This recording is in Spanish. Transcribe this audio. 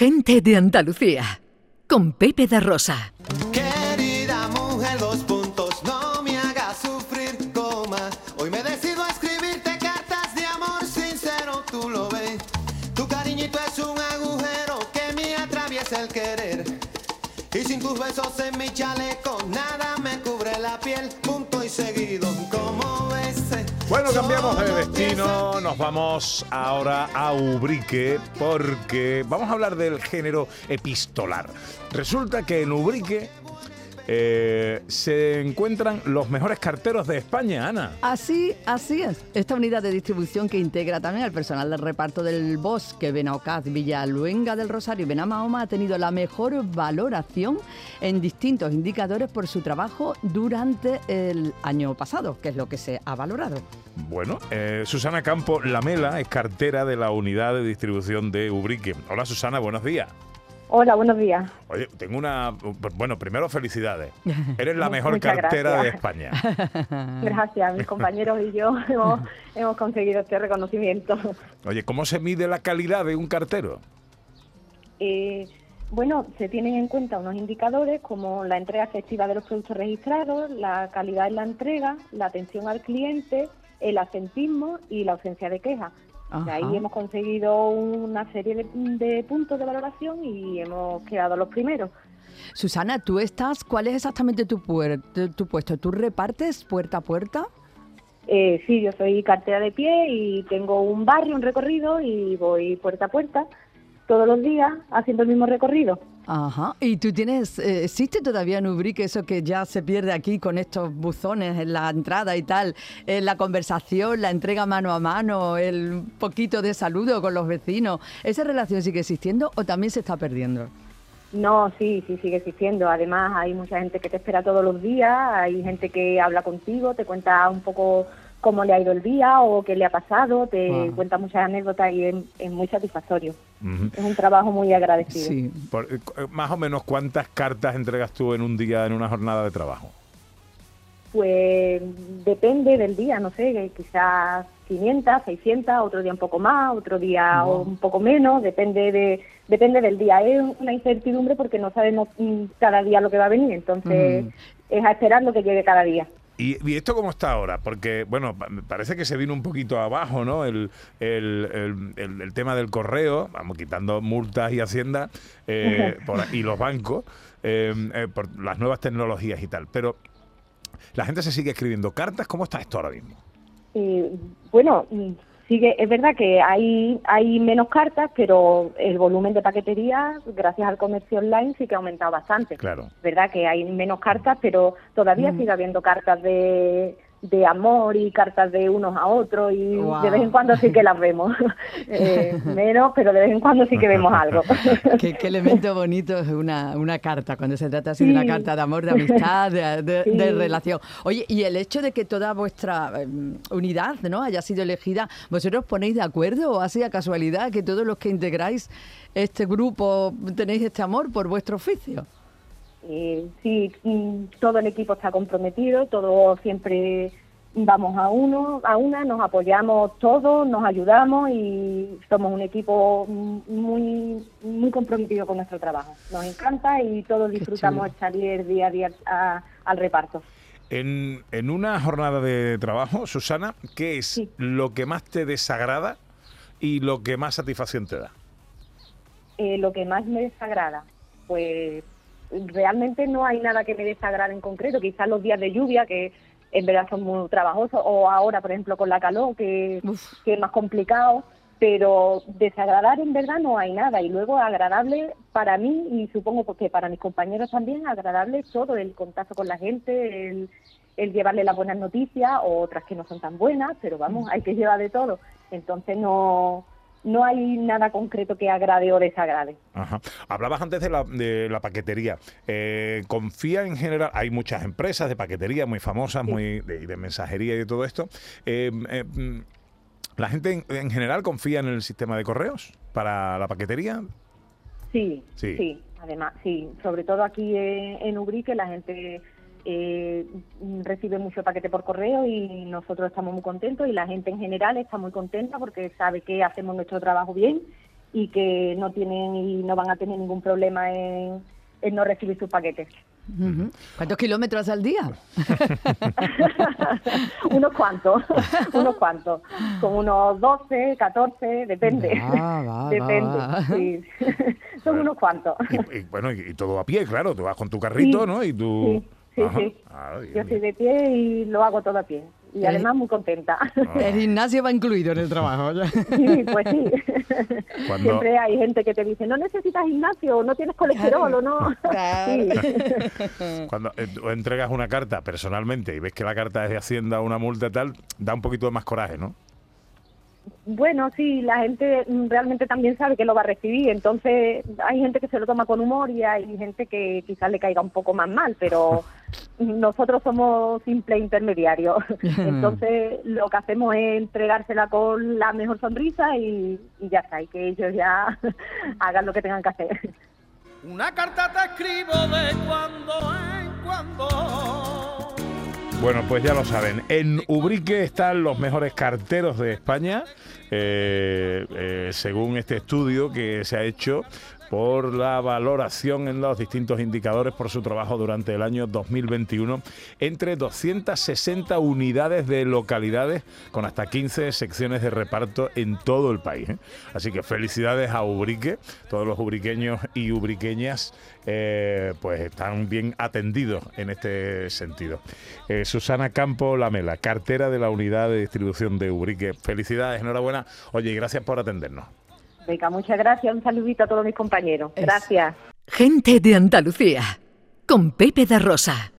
Gente de Andalucía, con Pepe da Rosa. Querida mujer, dos puntos, no me hagas sufrir, coma. Hoy me decido a escribirte cartas de amor sincero, tú lo ves. Tu cariñito es un agujero que me atraviesa el querer. Y sin tus besos en mi chaleco, nada me cubre la piel, punto y seguido. Bueno, cambiamos de destino, nos vamos ahora a Ubrique porque vamos a hablar del género epistolar. Resulta que en Ubrique eh, se encuentran los mejores carteros de España, Ana. Así, así es. Esta unidad de distribución que integra también al personal del reparto del Bosque, Benaocaz, Villaluenga del Rosario y Benamahoma ha tenido la mejor valoración en distintos indicadores por su trabajo durante el año pasado, que es lo que se ha valorado. Bueno, eh, Susana Campo Lamela es cartera de la unidad de distribución de Ubrique. Hola Susana, buenos días. Hola, buenos días. Oye, tengo una... Bueno, primero felicidades. Eres la mejor Muchas cartera de. España. Gracias, mis compañeros y yo hemos, hemos conseguido este reconocimiento. Oye, ¿cómo se mide la calidad de un cartero? Eh, bueno, se tienen en cuenta unos indicadores como la entrega efectiva de los productos registrados, la calidad en la entrega, la atención al cliente, el asentismo y la ausencia de quejas. De ahí hemos conseguido una serie de, de puntos de valoración y hemos quedado los primeros. Susana, tú estás, ¿cuál es exactamente tu, puer- tu- tu puesto? ¿Tú repartes puerta a puerta? Eh, sí, yo soy cartera de pie y tengo un barrio, un recorrido y voy puerta a puerta todos los días haciendo el mismo recorrido. Ajá. ¿Y tú tienes, eh, existe todavía en Ubrique eso que ya se pierde aquí con estos buzones en la entrada y tal? eh, la conversación, la entrega mano a mano, el poquito de saludo con los vecinos. ¿Esa relación sigue existiendo o también se está perdiendo? No, sí, sí, sigue existiendo. Además, hay mucha gente que te espera todos los días, hay gente que habla contigo, te cuenta un poco cómo le ha ido el día o qué le ha pasado, te Wow. cuenta muchas anécdotas y es, es muy satisfactorio. Es un trabajo muy agradecido. Sí. Por- eh, más o menos, ¿cuántas cartas entregas tú en un día, en una jornada de trabajo? Pues depende del día, no sé, quizás 500, 600, otro día un poco más, otro día Wow. un poco menos, depende de depende del día. Es una incertidumbre porque no sabemos mm, cada día lo que va a venir, entonces es a esperar lo que llegue cada día. ¿Y, y esto cómo está ahora? Porque, bueno, parece que se vino un poquito abajo, ¿no? El, el, el- tema del correo, vamos, quitando multas y hacienda eh, por- y los bancos, eh, eh, por las nuevas tecnologías y tal. Pero la gente se sigue escribiendo cartas. ¿Cómo está esto ahora mismo? Bueno, sigue, es verdad que hay, hay menos cartas, pero el volumen de paquetería, gracias al comercio online, sí que ha aumentado bastante. Claro. Es verdad que hay menos cartas, pero todavía sigue habiendo cartas de, de amor y cartas de unos a otros y de vez en cuando sí que las vemos. Eh, menos, pero de vez en cuando sí que vemos algo. ¿Qué, qué elemento bonito es una, una carta, cuando se trata así de una carta de amor, de amistad, de, de- Sí. de relación. Oye, y el hecho de que toda vuestra eh, unidad ¿no? haya sido elegida, ¿vosotros os ponéis de acuerdo o ha sido casualidad que todos los que integráis este grupo tenéis este amor por vuestro oficio? Eh, sí, mm, todo el equipo está comprometido, todos siempre vamos a uno, a una, nos apoyamos todos, nos ayudamos y somos un equipo muy muy comprometido con nuestro trabajo. Nos encanta y todos disfrutamos chulo. el salir día a día a- al reparto. En, en una jornada de trabajo, Susana, ¿qué es Sí. lo que más te desagrada y lo que más satisfacción te da? Eh, lo que más me desagrada, pues realmente no hay nada que me desagrade en concreto. Quizás los días de lluvia, que en verdad son muy trabajosos, o ahora, por ejemplo, con la calor, que, Uf. que es más complicado. Pero desagradar en verdad no hay nada. Y luego agradable para mí y supongo que para mis compañeros también, agradable todo, el contacto con la gente, el, el llevarle las buenas noticias o otras que no son tan buenas, pero vamos, hay que llevar de todo. Entonces no, no hay nada concreto que agrade o desagrade. Ajá. Hablabas antes de la, de la paquetería. Eh, confía en general, hay muchas empresas de paquetería muy famosas, muy de, de mensajería y de todo esto. Eh, eh, ¿La gente en, en general confía en el sistema de correos para la paquetería? Sí, Sí. sí, además, sí, sobre todo aquí en, en Ubrique la gente eh, recibe mucho paquete por correo y nosotros estamos muy contentos y la gente en general está muy contenta porque sabe que hacemos nuestro trabajo bien y que no tienen y no van a tener ningún problema en, en no recibir sus paquetes. ¿Cuántos kilómetros al día? unos cuantos, unos cuantos, con unos 12, 14, depende. Va, va, depende, va. sí. Son unos cuantos. Y, y, bueno, y, y todo a pie, claro. Tú vas con tu carrito, Sí, ¿no? Y tú... Sí, sí, Ajá. sí. Ah, bien, Yo soy bien. de pie y lo hago todo a pie. Y además muy contenta. El gimnasio va incluido en el trabajo. ya. Sí, pues sí. Cuando- Siempre hay gente que te dice, no necesitas gimnasio, no tienes colesterol o no. Claro. Sí. Cuando eh, entregas una carta personalmente y ves que la carta es de Hacienda, una multa y tal, da un poquito de más coraje, ¿no? Bueno, sí, la gente realmente también sabe que lo va a recibir, entonces hay gente que se lo toma con humor y hay gente que quizás le caiga un poco más mal, pero nosotros somos simple intermediarios. Entonces lo que hacemos es entregársela con la mejor sonrisa y, y ya está, y que ellos ya hagan lo que tengan que hacer. Una carta te escribo de cuando en cuando. Bueno, pues ya lo saben. En Ubrique están los mejores carteros de España, eh, eh, según este estudio que se ha hecho por la valoración en los distintos indicadores por su trabajo durante el año 2021 entre 260 unidades de localidades con hasta 15 secciones de reparto en todo el país. ¿eh? Así que felicidades a Ubrique, todos los ubriqueños y ubriqueñas eh, pues están bien atendidos en este sentido. Eh, Susana Campo Lamela, cartera de la unidad de distribución de Ubrique. Felicidades, enhorabuena. Oye, y gracias por atendernos. Venga, muchas gracias, un saludito a todos mis compañeros. Gracias. Gente de Andalucía. Con Pepe da Rosa.